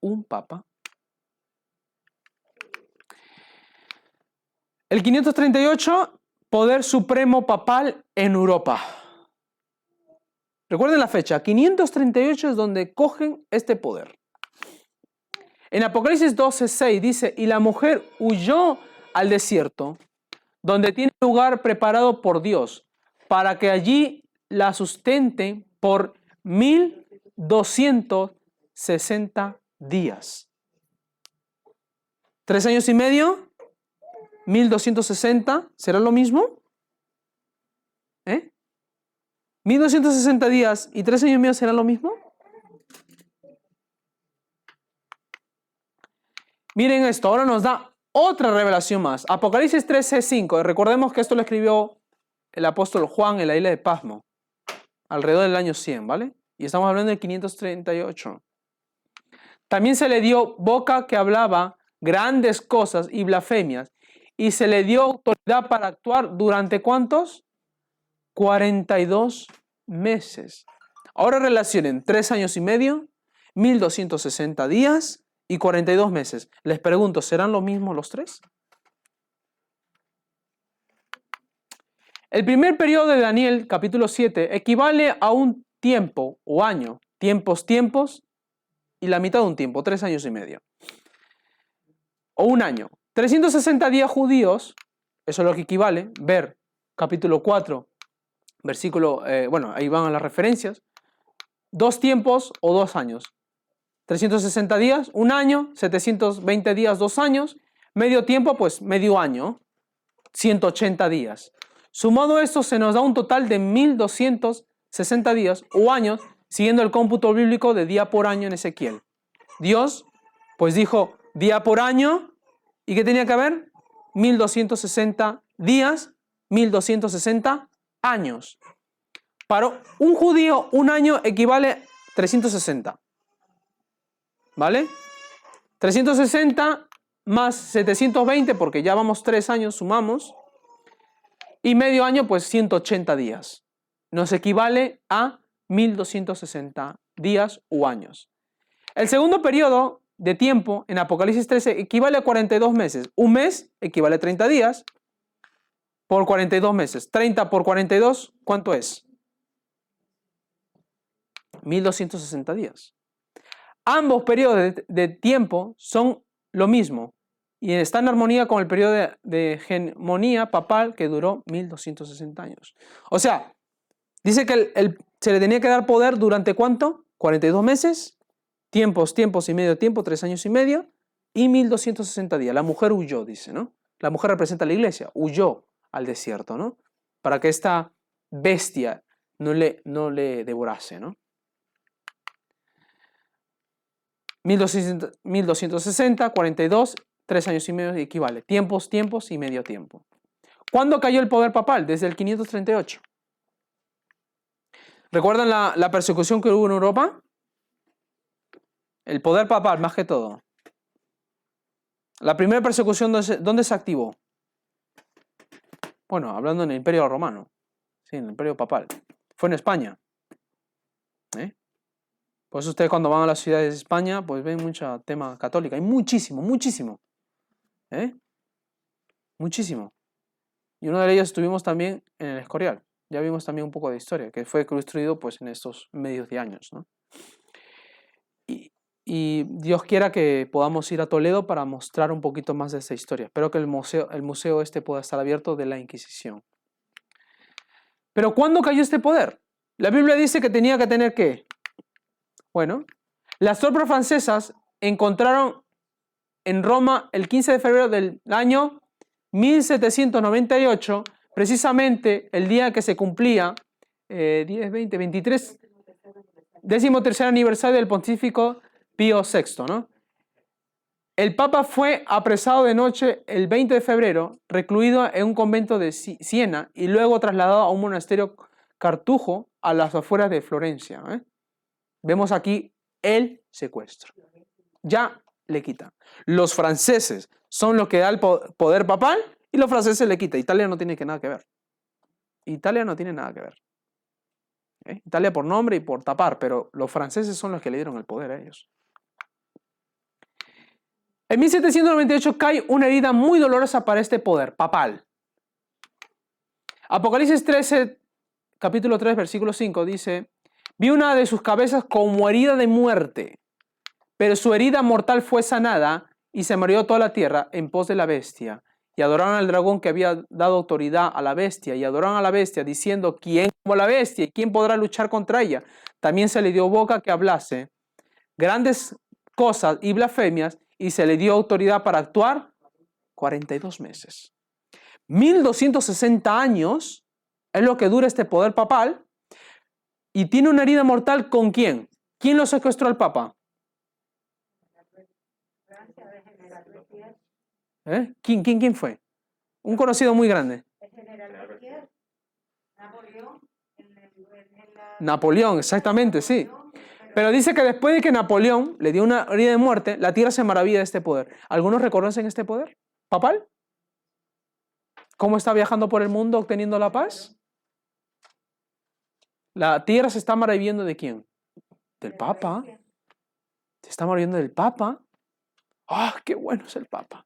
Un papa. El 538, poder supremo papal en Europa. Recuerden la fecha, 538 es donde cogen este poder. En Apocalipsis 12:6 dice, y la mujer huyó al desierto, donde tiene lugar preparado por Dios, para que allí la sustente por 1260 días. ¿Tres años y medio? ¿1260? ¿Será lo mismo? ¿Eh? ¿1260 días y tres años y medio será lo mismo? Miren esto, ahora nos da otra revelación más. Apocalipsis 13, 5. Recordemos que esto lo escribió el apóstol Juan en la isla de Pasmo, alrededor del año 100, ¿vale? Y estamos hablando del 538. También se le dio boca que hablaba grandes cosas y blasfemias, y se le dio autoridad para actuar durante cuántos? 42 meses. Ahora relacionen 3 años y medio, 1260 días y 42 meses. Les pregunto, ¿serán lo mismo los tres? El primer periodo de Daniel, capítulo 7, equivale a un tiempo o año, tiempos, tiempos, y la mitad de un tiempo, tres años y medio. O un año. 360 días judíos, eso es lo que equivale, ver capítulo 4, versículo, eh, bueno, ahí van las referencias, dos tiempos o dos años. 360 días, un año, 720 días, dos años, medio tiempo, pues medio año, 180 días. Sumado esto se nos da un total de 1260 días o años, siguiendo el cómputo bíblico de día por año en Ezequiel. Dios, pues dijo día por año, ¿y qué tenía que haber? 1260 días, 1260 años. Para un judío, un año equivale a 360. ¿Vale? 360 más 720, porque ya vamos tres años, sumamos. Y medio año, pues 180 días. Nos equivale a 1260 días u años. El segundo periodo de tiempo en Apocalipsis 13 equivale a 42 meses. Un mes equivale a 30 días por 42 meses. 30 por 42, ¿cuánto es? 1260 días. Ambos periodos de, tiempo son lo mismo y está en armonía con el periodo de, hegemonía papal que duró 1260 años. O sea, dice que se le tenía que dar poder durante cuánto? 42 meses, tiempos, tiempos y medio tiempo, tres años y medio, y 1260 días. La mujer huyó, dice, ¿no? La mujer representa a la iglesia, huyó al desierto, ¿no? Para que esta bestia no le, no le devorase, ¿no? 1260, 42, tres años y medio equivale. Tiempos, tiempos y medio tiempo. ¿Cuándo cayó el poder papal? Desde el 538. ¿Recuerdan la, persecución que hubo en Europa? El poder papal, más que todo. La primera persecución, ¿dónde se activó? Bueno, hablando en el Imperio Romano. Sí, en el Imperio Papal. Fue en España. ¿Eh? Por eso ustedes cuando van a las ciudades de España, pues ven mucho tema católico. Hay muchísimo, muchísimo. ¿Eh? Muchísimo. Y uno de ellos estuvimos también en el Escorial. Ya vimos también un poco de historia, que fue construido pues en estos medios de años. Y, y, Dios quiera que podamos ir a Toledo para mostrar un poquito más de esa historia. Espero que el museo, el museo este pueda estar abierto de la Inquisición. Pero ¿cuándo cayó este poder? La Biblia dice que tenía que tener qué? Bueno, las tropas francesas encontraron en Roma el 15 de febrero del año 1798, precisamente el día que se cumplía, 10, 20, 23, décimo tercer aniversario del pontífico Pío VI, ¿no? El Papa fue apresado de noche el 20 de febrero, recluido en un convento de Siena y luego trasladado a un monasterio cartujo a las afueras de Florencia. ¿eh? Vemos aquí el secuestro. Ya le quitan. Los franceses son los que da el poder papal y los franceses le quitan. Italia no tiene que nada que ver. Italia no tiene nada que ver. ¿Eh? Italia por nombre y por tapar, pero los franceses son los que le dieron el poder a ellos. En 1798 cae una herida muy dolorosa para este poder papal. Apocalipsis 13, capítulo 3, versículo 5 dice, Vi una de sus cabezas como herida de muerte, pero su herida mortal fue sanada y se murió toda la tierra en pos de la bestia. Y adoraron al dragón que había dado autoridad a la bestia, y adoraron a la bestia, diciendo, ¿quién como la bestia? ¿Y quién podrá luchar contra ella? También se le dio boca que hablase grandes cosas y blasfemias, y se le dio autoridad para actuar 42 meses. 1260 años es lo que dura este poder papal, y tiene una herida mortal con quién? ¿Quién lo secuestró al Papa? ¿Eh? ¿Quién, quién, quién fue? Un conocido muy grande. Napoleón, exactamente, sí. Pero dice que después de que Napoleón le dio una herida de muerte, la tierra se maravilla de este poder. ¿Algunos reconocen este poder? ¿Papal? ¿Cómo está viajando por el mundo obteniendo la paz? La tierra se está maravillando de quién? Del Papa. Se está maravillando del Papa. ¡Ah, qué bueno es el Papa!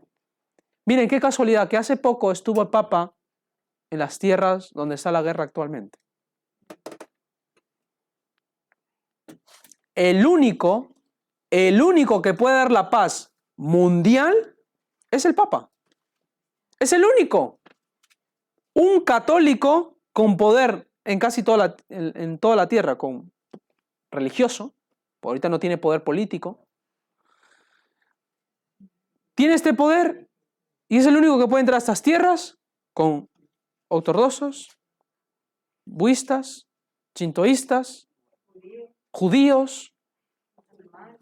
Miren, qué casualidad que hace poco estuvo el Papa en las tierras donde está la guerra actualmente. El único, el único que puede dar la paz mundial es el Papa. Es el único. Un católico con poder en casi toda la, en, toda la tierra, con religioso, ahorita no tiene poder político, tiene este poder y es el único que puede entrar a estas tierras con ortodoxos, buistas, chintoístas, judíos,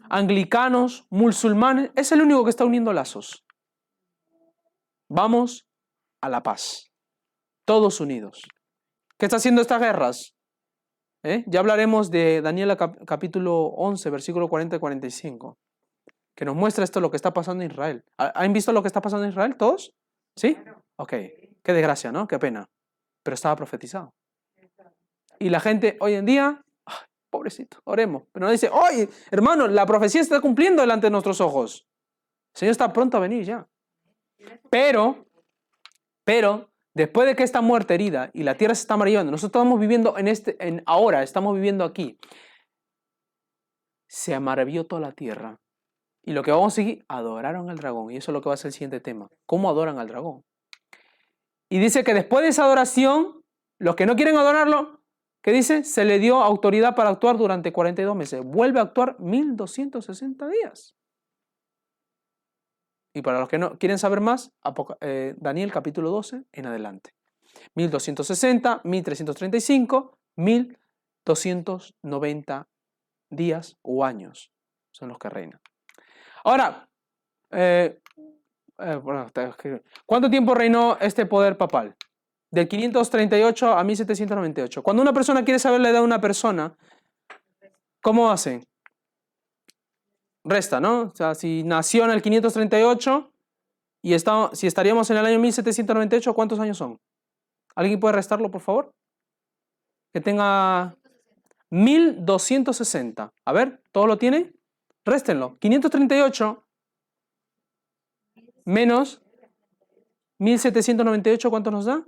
anglicanos, musulmanes. Es el único que está uniendo lazos. Vamos a la paz. Todos unidos. ¿Qué está haciendo estas guerras? ¿Eh? Ya hablaremos de Daniel capítulo 11, versículo 40 y 45, que nos muestra esto lo que está pasando en Israel. ¿Han visto lo que está pasando en Israel todos? ¿Sí? Ok. Qué desgracia, ¿no? Qué pena. Pero estaba profetizado. Y la gente hoy en día, pobrecito, oremos. Pero no dice, oye, hermano, la profecía está cumpliendo delante de nuestros ojos. El Señor está pronto a venir ya. Pero, pero, después de que esta muerte herida y la tierra se está maravillando, nosotros estamos viviendo en este, en ahora, estamos viviendo aquí. Se maravilló toda la tierra. Y lo que vamos a seguir, adoraron al dragón. Y eso es lo que va a ser el siguiente tema. ¿Cómo adoran al dragón? Y dice que después de esa adoración, los que no quieren adorarlo, ¿qué dice? Se le dio autoridad para actuar durante 42 meses. Vuelve a actuar 1260 días. Y para los que no quieren saber más, eh, Daniel capítulo 12 en adelante. 1260, 1335, 1290 días o años son los que reinan. Ahora, eh, eh, ¿cuánto tiempo reinó este poder papal? Del 538 a 1798. Cuando una persona quiere saber la edad de una persona, ¿cómo hace? Resta, ¿no? O sea, si nació en el 538 y está, si estaríamos en el año 1798, ¿cuántos años son? ¿Alguien puede restarlo, por favor? Que tenga 1260. A ver, ¿todo lo tiene? Réstenlo. 538 menos 1798, ¿cuánto nos da?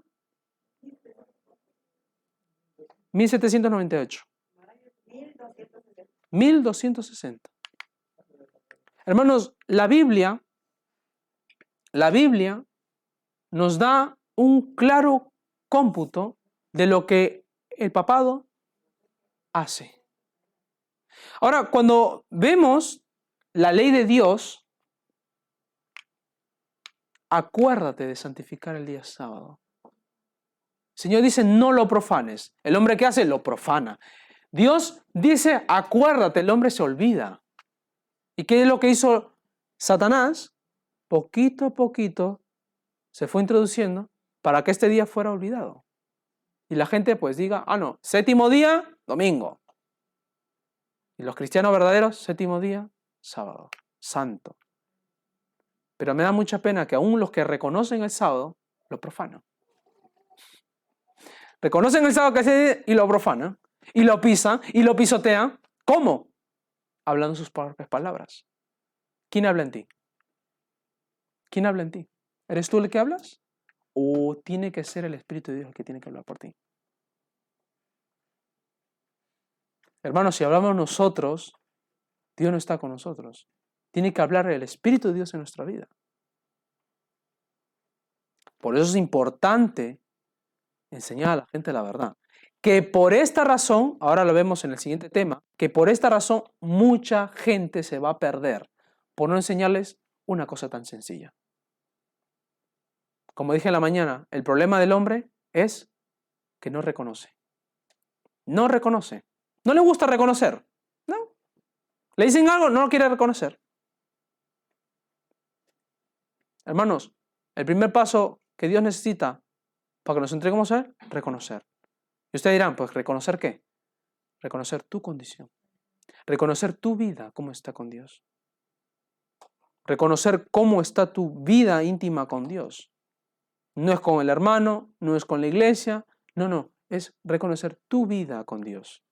1798. 1260. Hermanos, la Biblia, la Biblia nos da un claro cómputo de lo que el papado hace. Ahora, cuando vemos la ley de Dios, acuérdate de santificar el día sábado. El Señor dice, no lo profanes. El hombre que hace, lo profana. Dios dice, acuérdate, el hombre se olvida. ¿Y qué es lo que hizo Satanás? Poquito a poquito se fue introduciendo para que este día fuera olvidado. Y la gente pues diga, ah, no, séptimo día, domingo. Y los cristianos verdaderos, séptimo día, sábado, santo. Pero me da mucha pena que aún los que reconocen el sábado, lo profanan. Reconocen el sábado que se y lo profanan. Y lo pisan y lo pisotean. ¿Cómo? Hablando sus propias palabras. ¿Quién habla en ti? ¿Quién habla en ti? ¿Eres tú el que hablas? ¿O tiene que ser el Espíritu de Dios el que tiene que hablar por ti? Hermanos, si hablamos nosotros, Dios no está con nosotros. Tiene que hablar el Espíritu de Dios en nuestra vida. Por eso es importante enseñar a la gente la verdad que por esta razón, ahora lo vemos en el siguiente tema, que por esta razón mucha gente se va a perder por no enseñarles una cosa tan sencilla. Como dije en la mañana, el problema del hombre es que no reconoce. No reconoce. No le gusta reconocer. No. Le dicen algo, no lo quiere reconocer. Hermanos, el primer paso que Dios necesita para que nos entreguemos a Él, reconocer. Y ustedes dirán, pues reconocer qué? Reconocer tu condición. Reconocer tu vida, cómo está con Dios. Reconocer cómo está tu vida íntima con Dios. No es con el hermano, no es con la iglesia, no, no, es reconocer tu vida con Dios.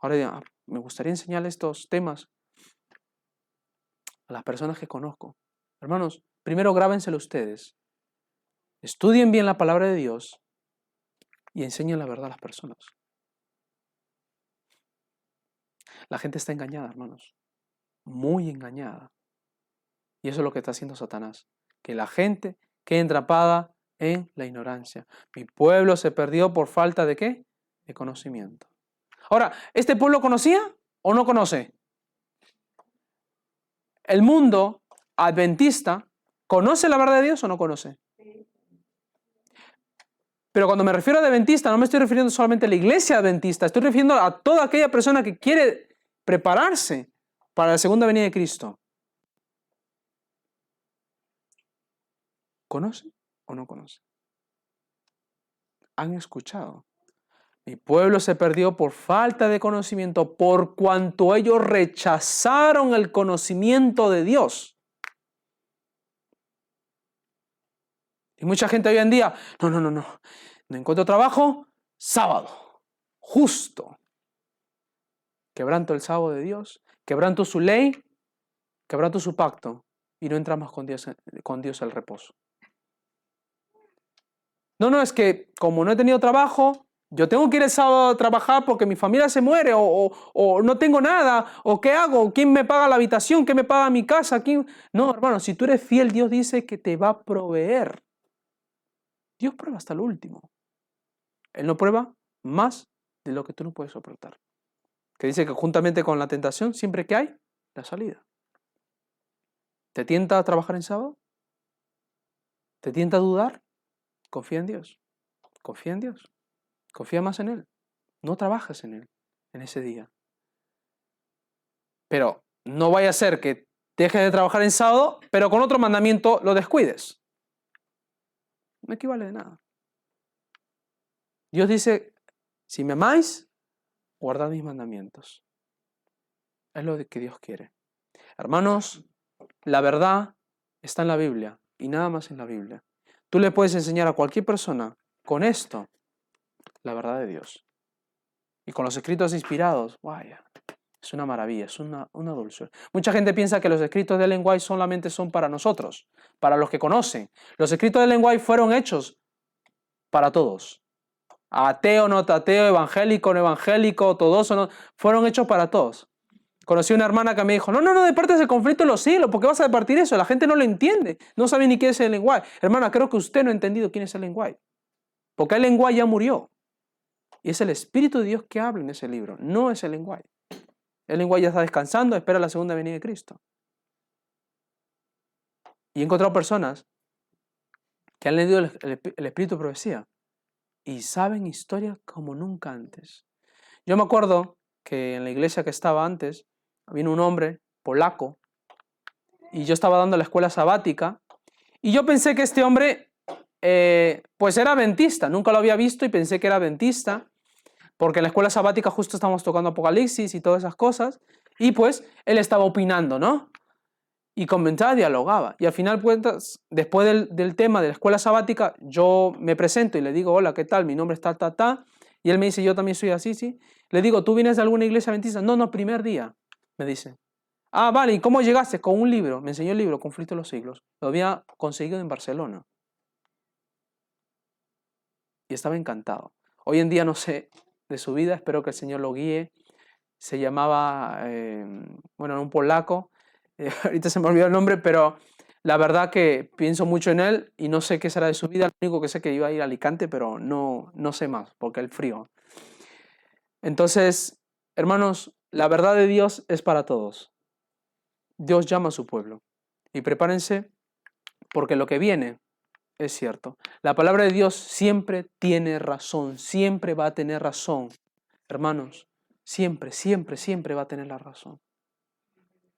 Ahora me gustaría enseñar estos temas a las personas que conozco. Hermanos, primero grábenselo ustedes. estudien bien la palabra de Dios y enseñen la verdad a las personas. La gente está engañada, hermanos, muy engañada. Y eso es lo que está haciendo Satanás, que la gente quede entrapada en la ignorancia. Mi pueblo se perdió por falta de qué? De conocimiento. Ahora, ¿este pueblo conocía o no conoce? El mundo adventista conoce la verdad de Dios o no conoce. Pero cuando me refiero a adventista, no me estoy refiriendo solamente a la iglesia adventista, estoy refiriendo a toda aquella persona que quiere prepararse para la segunda venida de Cristo. ¿Conoce o no conoce? Han escuchado. Mi pueblo se perdió por falta de conocimiento, por cuanto ellos rechazaron el conocimiento de Dios. Y mucha gente hoy en día, no, no, no, no, no encuentro trabajo, sábado, justo. Quebranto el sábado de Dios, quebranto su ley, quebranto su pacto y no entramos con Dios, con Dios al reposo. No, no, es que como no he tenido trabajo, yo tengo que ir el sábado a trabajar porque mi familia se muere o, o, no tengo nada, o qué hago, quién me paga la habitación, quién me paga mi casa, ¿Quién? No, hermano, si tú eres fiel, Dios dice que te va a proveer. Dios prueba hasta el último. Él no prueba más de lo que tú no puedes soportar. Que dice que juntamente con la tentación, siempre que hay, la salida. ¿Te tienta a trabajar en sábado? ¿Te tienta a dudar? Confía en Dios. Confía en Dios. Confía más en Él. No trabajes en Él en ese día. Pero no vaya a ser que dejes de trabajar en sábado, pero con otro mandamiento lo descuides. No equivale de nada. Dios dice, si me amáis, guardad mis mandamientos. Es lo que Dios quiere. Hermanos, la verdad está en la Biblia y nada más en la Biblia. Tú le puedes enseñar a cualquier persona con esto la verdad de Dios. Y con los escritos inspirados, vaya, es una maravilla, es una, una dulzura. Mucha gente piensa que los escritos de lenguaje solamente son para nosotros, para los que conocen. Los escritos de lenguaje fueron hechos para todos. Ateo, no ateo, evangélico, no evangélico, todos no, fueron hechos para todos. Conocí una hermana que me dijo, no, no, no departes el conflicto en los siglos, ¿por qué vas a departir eso? La gente no lo entiende, no sabe ni qué es el lenguaje. Hermana, creo que usted no ha entendido quién es el lenguaje. Porque el lenguaje ya murió. Y es el Espíritu de Dios que habla en ese libro, no es el lenguaje. El lenguaje ya está descansando, espera la segunda venida de Cristo. Y he encontrado personas que han leído el, el Espíritu de Profecía y saben historias como nunca antes. Yo me acuerdo que en la iglesia que estaba antes, vino un hombre polaco y yo estaba dando la escuela sabática y yo pensé que este hombre eh, pues era adventista, nunca lo había visto y pensé que era adventista porque en la escuela sabática justo estábamos tocando Apocalipsis y todas esas cosas y pues él estaba opinando, ¿no? Y comentaba, dialogaba. Y al final, después del, tema de la escuela sabática, yo me presento y le digo, hola, ¿qué tal? Mi nombre es tal, tal. Y él me dice, yo también soy así, sí. Le digo, ¿tú vienes de alguna iglesia adventista? No, no, primer día me dice. Ah, vale, ¿y cómo llegaste? Con un libro. Me enseñó el libro, Conflicto de los Siglos. Lo había conseguido en Barcelona. Y estaba encantado. Hoy en día no sé de su vida, espero que el Señor lo guíe. Se llamaba, eh, bueno, un polaco. Eh, *laughs* ahorita se me olvidó el nombre, pero la verdad que pienso mucho en él y no sé qué será de su vida. Lo único que sé que iba a ir a Alicante, pero no, no sé más, porque el frío. Entonces, hermanos, la verdad de Dios es para todos. Dios llama a su pueblo. Y prepárense porque lo que viene es cierto. La palabra de Dios siempre tiene razón, siempre va a tener razón. Hermanos, siempre, siempre, siempre va a tener la razón.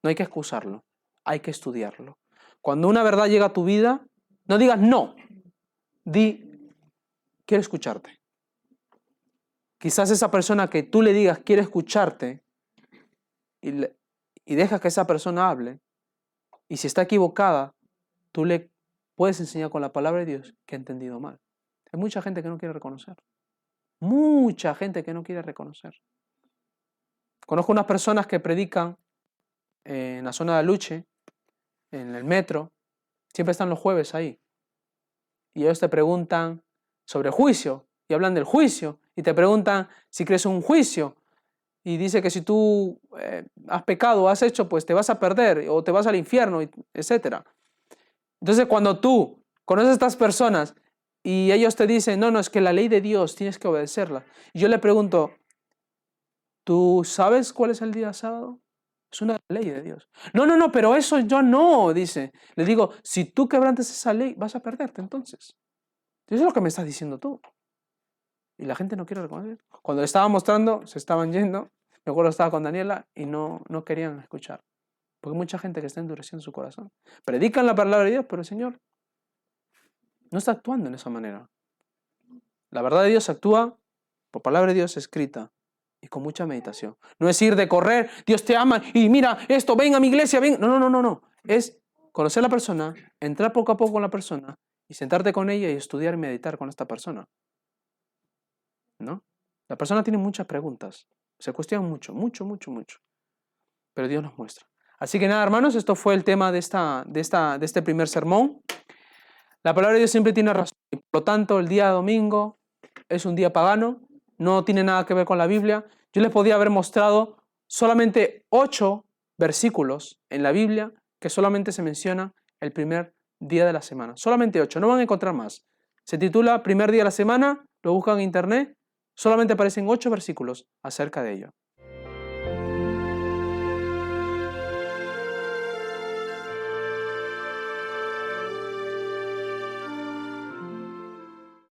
No hay que excusarlo, hay que estudiarlo. Cuando una verdad llega a tu vida, no digas no, di, quiero escucharte. Quizás esa persona que tú le digas quiere escucharte, y, y dejas que esa persona hable, y si está equivocada, tú le puedes enseñar con la palabra de Dios que ha entendido mal. Hay mucha gente que no quiere reconocer. Mucha gente que no quiere reconocer. Conozco unas personas que predican en la zona de Luche, en el metro, siempre están los jueves ahí. y ellos te preguntan sobre juicio y hablan del juicio y te preguntan si crees un juicio y dice que si tú eh, has pecado o has hecho, pues te vas a perder o te vas al infierno, etc. Entonces cuando tú conoces a estas personas y ellos te dicen, no, no, es que la ley de Dios tienes que obedecerla. Y yo le pregunto, ¿tú sabes cuál es el día sábado? Es una ley de Dios. No, no, no, pero eso yo no, dice. Le digo, si tú quebrantes esa ley, vas a perderte entonces. Eso es lo que me estás diciendo tú. Y la gente no quiere reconocer. Cuando le estaba mostrando, se estaban yendo. Me acuerdo estaba con Daniela y no, no querían escuchar. Porque hay mucha gente que está endureciendo su corazón. Predican la palabra de Dios, pero el Señor no está actuando en esa manera. La verdad de Dios actúa por palabra de Dios escrita y con mucha meditación. No es ir de correr, Dios te ama y mira esto, ven a mi iglesia, ven. No, no, no, no, no. Es conocer a la persona, entrar poco a poco con la persona y sentarte con ella y estudiar y meditar con esta persona. ¿No? La persona tiene muchas preguntas, se cuestiona mucho, mucho, mucho, mucho. Pero Dios nos muestra. Así que nada, hermanos, esto fue el tema de, esta, de, esta, de este primer sermón. La palabra de Dios siempre tiene razón. Por lo tanto, el día domingo es un día pagano, no tiene nada que ver con la Biblia. Yo les podía haber mostrado solamente ocho versículos en la Biblia que solamente se menciona el primer día de la semana. Solamente ocho, no van a encontrar más. Se titula Primer día de la semana, lo buscan en internet, solamente aparecen ocho versículos acerca de ello.